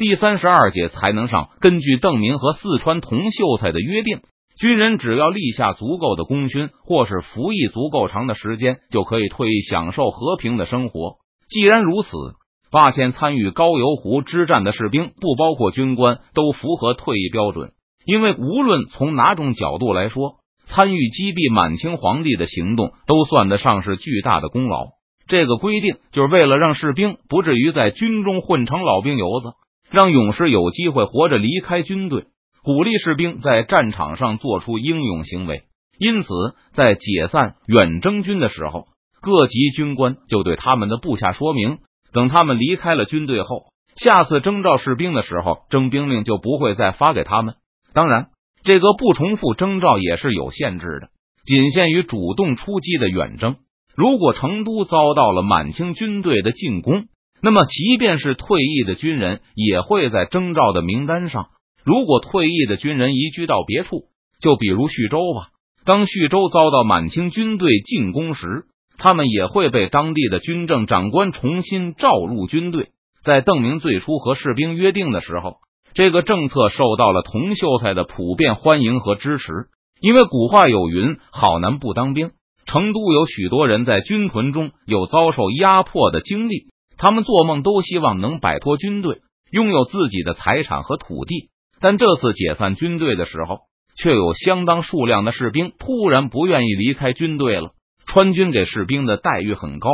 第三十二节才能上。根据邓明和四川同秀才的约定，军人只要立下足够的功勋，或是服役足够长的时间，就可以退役，享受和平的生活。既然如此，八千参与高邮湖之战的士兵，不包括军官，都符合退役标准。因为无论从哪种角度来说，参与击毙满清皇帝的行动，都算得上是巨大的功劳。这个规定就是为了让士兵不至于在军中混成老兵油子。让勇士有机会活着离开军队，鼓励士兵在战场上做出英勇行为。因此，在解散远征军的时候，各级军官就对他们的部下说明：等他们离开了军队后，下次征召士兵的时候，征兵令就不会再发给他们。当然，这个不重复征召也是有限制的，仅限于主动出击的远征。如果成都遭到了满清军队的进攻，那么，即便是退役的军人也会在征召的名单上。如果退役的军人移居到别处，就比如徐州吧，当徐州遭到满清军队进攻时，他们也会被当地的军政长官重新召入军队。在邓明最初和士兵约定的时候，这个政策受到了同秀才的普遍欢迎和支持。因为古话有云：“好男不当兵。”成都有许多人在军屯中有遭受压迫的经历。他们做梦都希望能摆脱军队，拥有自己的财产和土地。但这次解散军队的时候，却有相当数量的士兵突然不愿意离开军队了。川军给士兵的待遇很高，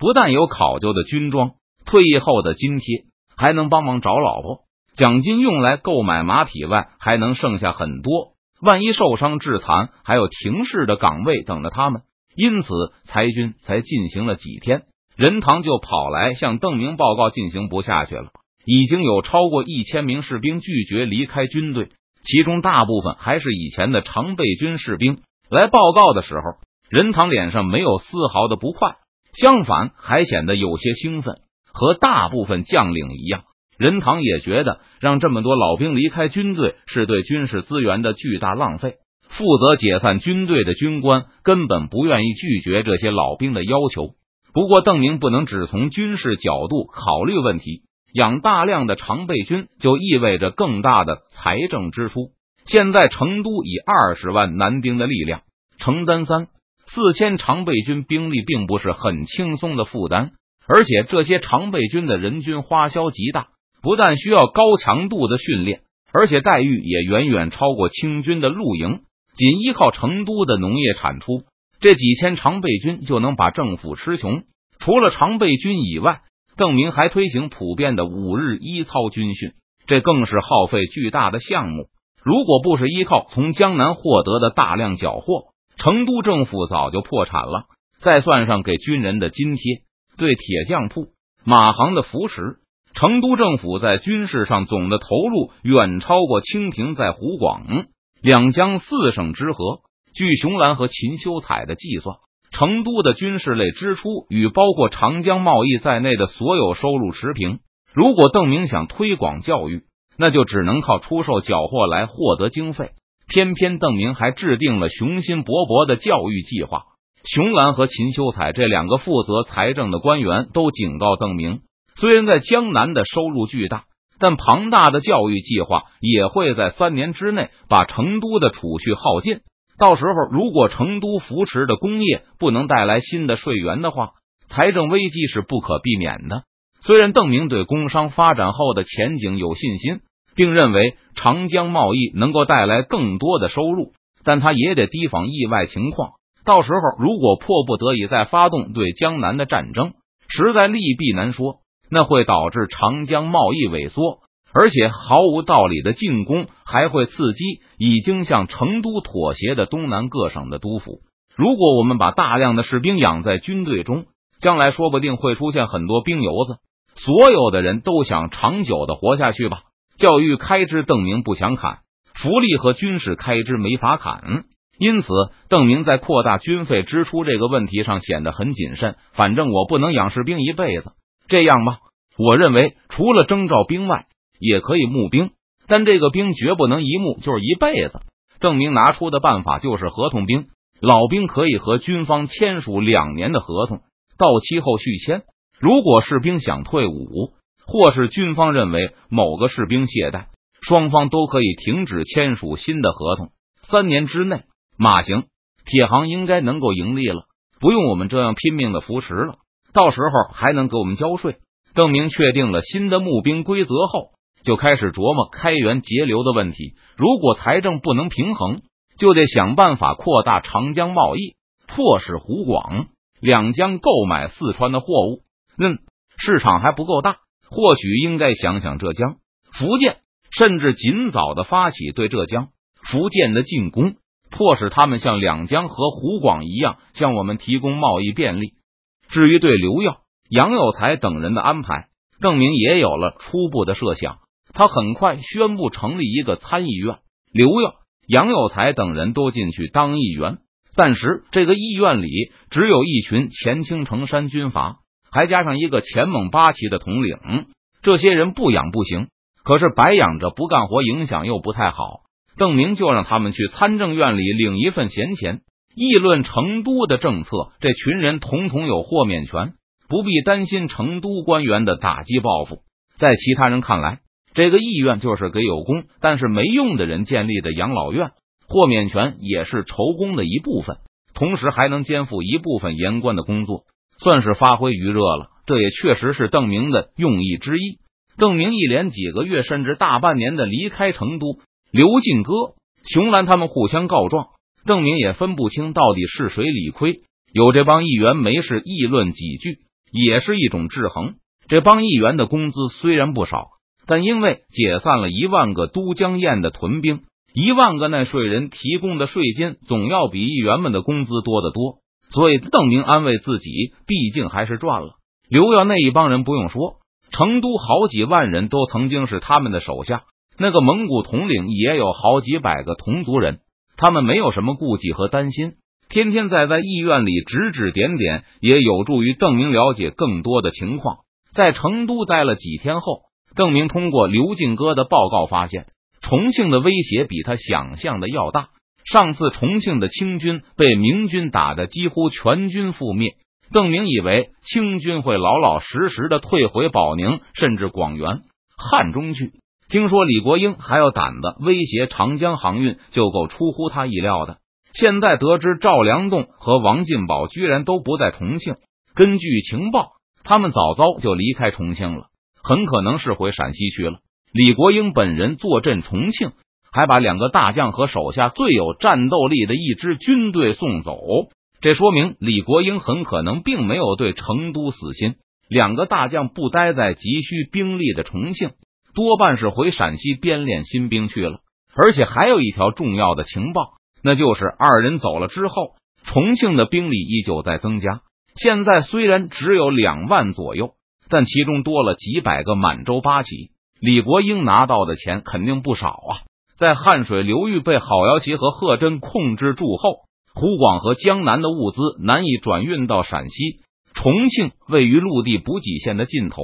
不但有考究的军装、退役后的津贴，还能帮忙找老婆，奖金用来购买马匹外，还能剩下很多。万一受伤致残，还有停事的岗位等着他们。因此，裁军才进行了几天。任堂就跑来向邓明报告，进行不下去了。已经有超过一千名士兵拒绝离开军队，其中大部分还是以前的常备军士兵。来报告的时候，任堂脸上没有丝毫的不快，相反还显得有些兴奋。和大部分将领一样，任堂也觉得让这么多老兵离开军队是对军事资源的巨大浪费。负责解散军队的军官根本不愿意拒绝这些老兵的要求。不过，邓明不能只从军事角度考虑问题。养大量的常备军就意味着更大的财政支出。现在成都以二十万男丁的力量承担三四千常备军兵力，并不是很轻松的负担。而且，这些常备军的人均花销极大，不但需要高强度的训练，而且待遇也远远超过清军的露营。仅依靠成都的农业产出。这几千常备军就能把政府吃穷。除了常备军以外，邓明还推行普遍的五日一操军训，这更是耗费巨大的项目。如果不是依靠从江南获得的大量缴获，成都政府早就破产了。再算上给军人的津贴、对铁匠铺、马行的扶持，成都政府在军事上总的投入远超过清廷在湖广、两江四省之和。据熊兰和秦修彩的计算，成都的军事类支出与包括长江贸易在内的所有收入持平。如果邓明想推广教育，那就只能靠出售缴获来获得经费。偏偏邓明还制定了雄心勃勃的教育计划。熊兰和秦修彩这两个负责财政的官员都警告邓明，虽然在江南的收入巨大，但庞大的教育计划也会在三年之内把成都的储蓄耗尽。到时候，如果成都扶持的工业不能带来新的税源的话，财政危机是不可避免的。虽然邓明对工商发展后的前景有信心，并认为长江贸易能够带来更多的收入，但他也得提防意外情况。到时候，如果迫不得已再发动对江南的战争，实在利弊难说，那会导致长江贸易萎缩。而且毫无道理的进攻还会刺激已经向成都妥协的东南各省的督府。如果我们把大量的士兵养在军队中，将来说不定会出现很多兵油子。所有的人都想长久的活下去吧。教育开支，邓明不想砍；福利和军事开支没法砍。因此，邓明在扩大军费支出这个问题上显得很谨慎。反正我不能养士兵一辈子。这样吧，我认为除了征召兵外，也可以募兵，但这个兵绝不能一募就是一辈子。邓明拿出的办法就是合同兵，老兵可以和军方签署两年的合同，到期后续签。如果士兵想退伍，或是军方认为某个士兵懈怠，双方都可以停止签署新的合同。三年之内，马行铁行应该能够盈利了，不用我们这样拼命的扶持了。到时候还能给我们交税。邓明确定了新的募兵规则后，就开始琢磨开源节流的问题。如果财政不能平衡，就得想办法扩大长江贸易，迫使湖广两江购买四川的货物。嗯，市场还不够大，或许应该想想浙江、福建，甚至尽早的发起对浙江、福建的进攻，迫使他们像两江和湖广一样向我们提供贸易便利。至于对刘耀、杨有才等人的安排，邓明也有了初步的设想。他很快宣布成立一个参议院，刘耀、杨有才等人都进去当议员。暂时，这个议院里只有一群前青城山军阀，还加上一个前蒙八旗的统领。这些人不养不行，可是白养着不干活，影响又不太好。邓明就让他们去参政院里领一份闲钱。议论成都的政策，这群人统统有豁免权，不必担心成都官员的打击报复。在其他人看来，这个议院就是给有功但是没用的人建立的养老院，豁免权也是酬工的一部分，同时还能肩负一部分言官的工作，算是发挥余热了。这也确实是邓明的用意之一。邓明一连几个月甚至大半年的离开成都，刘进哥、熊兰他们互相告状。邓明也分不清到底是谁理亏，有这帮议员没事议论几句，也是一种制衡。这帮议员的工资虽然不少，但因为解散了一万个都江堰的屯兵，一万个纳税人提供的税金总要比议员们的工资多得多，所以邓明安慰自己，毕竟还是赚了。刘耀那一帮人不用说，成都好几万人都曾经是他们的手下，那个蒙古统领也有好几百个同族人。他们没有什么顾忌和担心，天天在在议院里指指点点，也有助于邓明了解更多的情况。在成都待了几天后，邓明通过刘进哥的报告发现，重庆的威胁比他想象的要大。上次重庆的清军被明军打得几乎全军覆灭，邓明以为清军会老老实实的退回保宁，甚至广元、汉中去。听说李国英还有胆子威胁长江航运，就够出乎他意料的。现在得知赵良栋和王进宝居然都不在重庆，根据情报，他们早早就离开重庆了，很可能是回陕西去了。李国英本人坐镇重庆，还把两个大将和手下最有战斗力的一支军队送走，这说明李国英很可能并没有对成都死心。两个大将不待在急需兵力的重庆。多半是回陕西编练新兵去了，而且还有一条重要的情报，那就是二人走了之后，重庆的兵力依旧在增加。现在虽然只有两万左右，但其中多了几百个满洲八旗。李国英拿到的钱肯定不少啊！在汉水流域被郝瑶旗和贺真控制住后，湖广和江南的物资难以转运到陕西。重庆位于陆地补给线的尽头，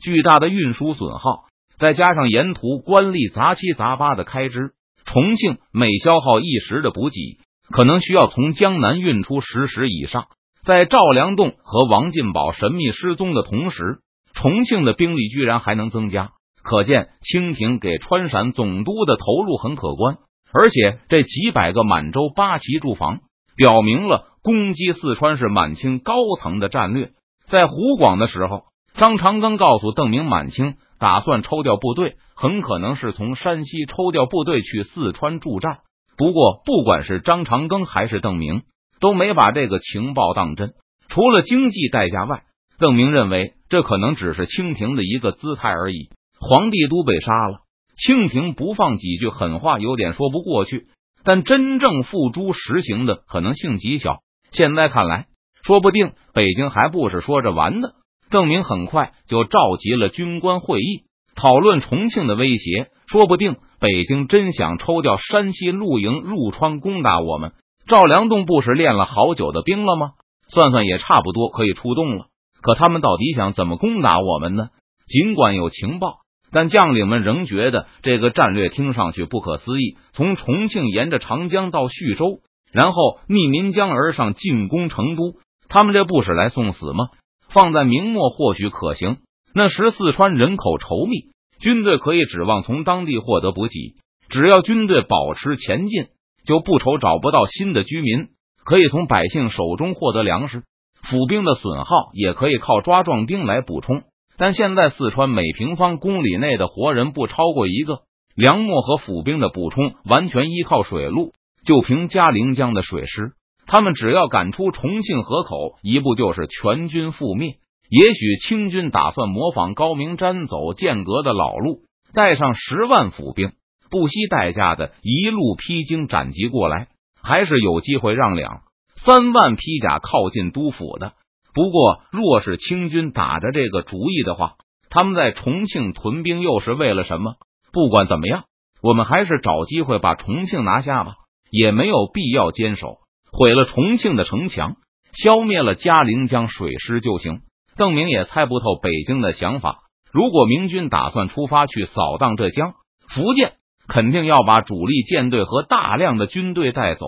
巨大的运输损耗。再加上沿途官吏杂七杂八的开支，重庆每消耗一时的补给，可能需要从江南运出十石以上。在赵良栋和王进宝神秘失踪的同时，重庆的兵力居然还能增加，可见清廷给川陕总督的投入很可观。而且这几百个满洲八旗驻防，表明了攻击四川是满清高层的战略。在湖广的时候，张长庚告诉邓明，满清。打算抽调部队，很可能是从山西抽调部队去四川助战。不过，不管是张长庚还是邓明，都没把这个情报当真。除了经济代价外，邓明认为这可能只是清廷的一个姿态而已。皇帝都被杀了，清廷不放几句狠话，有点说不过去。但真正付诸实行的可能性极小。现在看来，说不定北京还不是说着玩的。邓明很快就召集了军官会议，讨论重庆的威胁。说不定北京真想抽调山西露营入川攻打我们。赵良栋不是练了好久的兵了吗？算算也差不多可以出动了。可他们到底想怎么攻打我们呢？尽管有情报，但将领们仍觉得这个战略听上去不可思议。从重庆沿着长江到徐州，然后逆岷江而上进攻成都，他们这不是来送死吗？放在明末或许可行，那时四川人口稠密，军队可以指望从当地获得补给。只要军队保持前进，就不愁找不到新的居民，可以从百姓手中获得粮食。府兵的损耗也可以靠抓壮丁来补充。但现在四川每平方公里内的活人不超过一个，粮秣和府兵的补充完全依靠水路。就凭嘉陵江的水师，他们只要赶出重庆河口一步，就是全军覆灭。也许清军打算模仿高明瞻走剑阁的老路，带上十万府兵，不惜代价的一路披荆斩棘过来，还是有机会让两三万披甲靠近都府的。不过，若是清军打着这个主意的话，他们在重庆屯兵又是为了什么？不管怎么样，我们还是找机会把重庆拿下吧。也没有必要坚守，毁了重庆的城墙，消灭了嘉陵江水师就行。邓明也猜不透北京的想法。如果明军打算出发去扫荡浙江、福建，肯定要把主力舰队和大量的军队带走。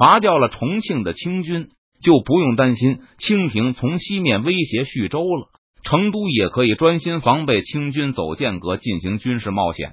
拔掉了重庆的清军，就不用担心清廷从西面威胁叙州了。成都也可以专心防备清军走间隔，进行军事冒险。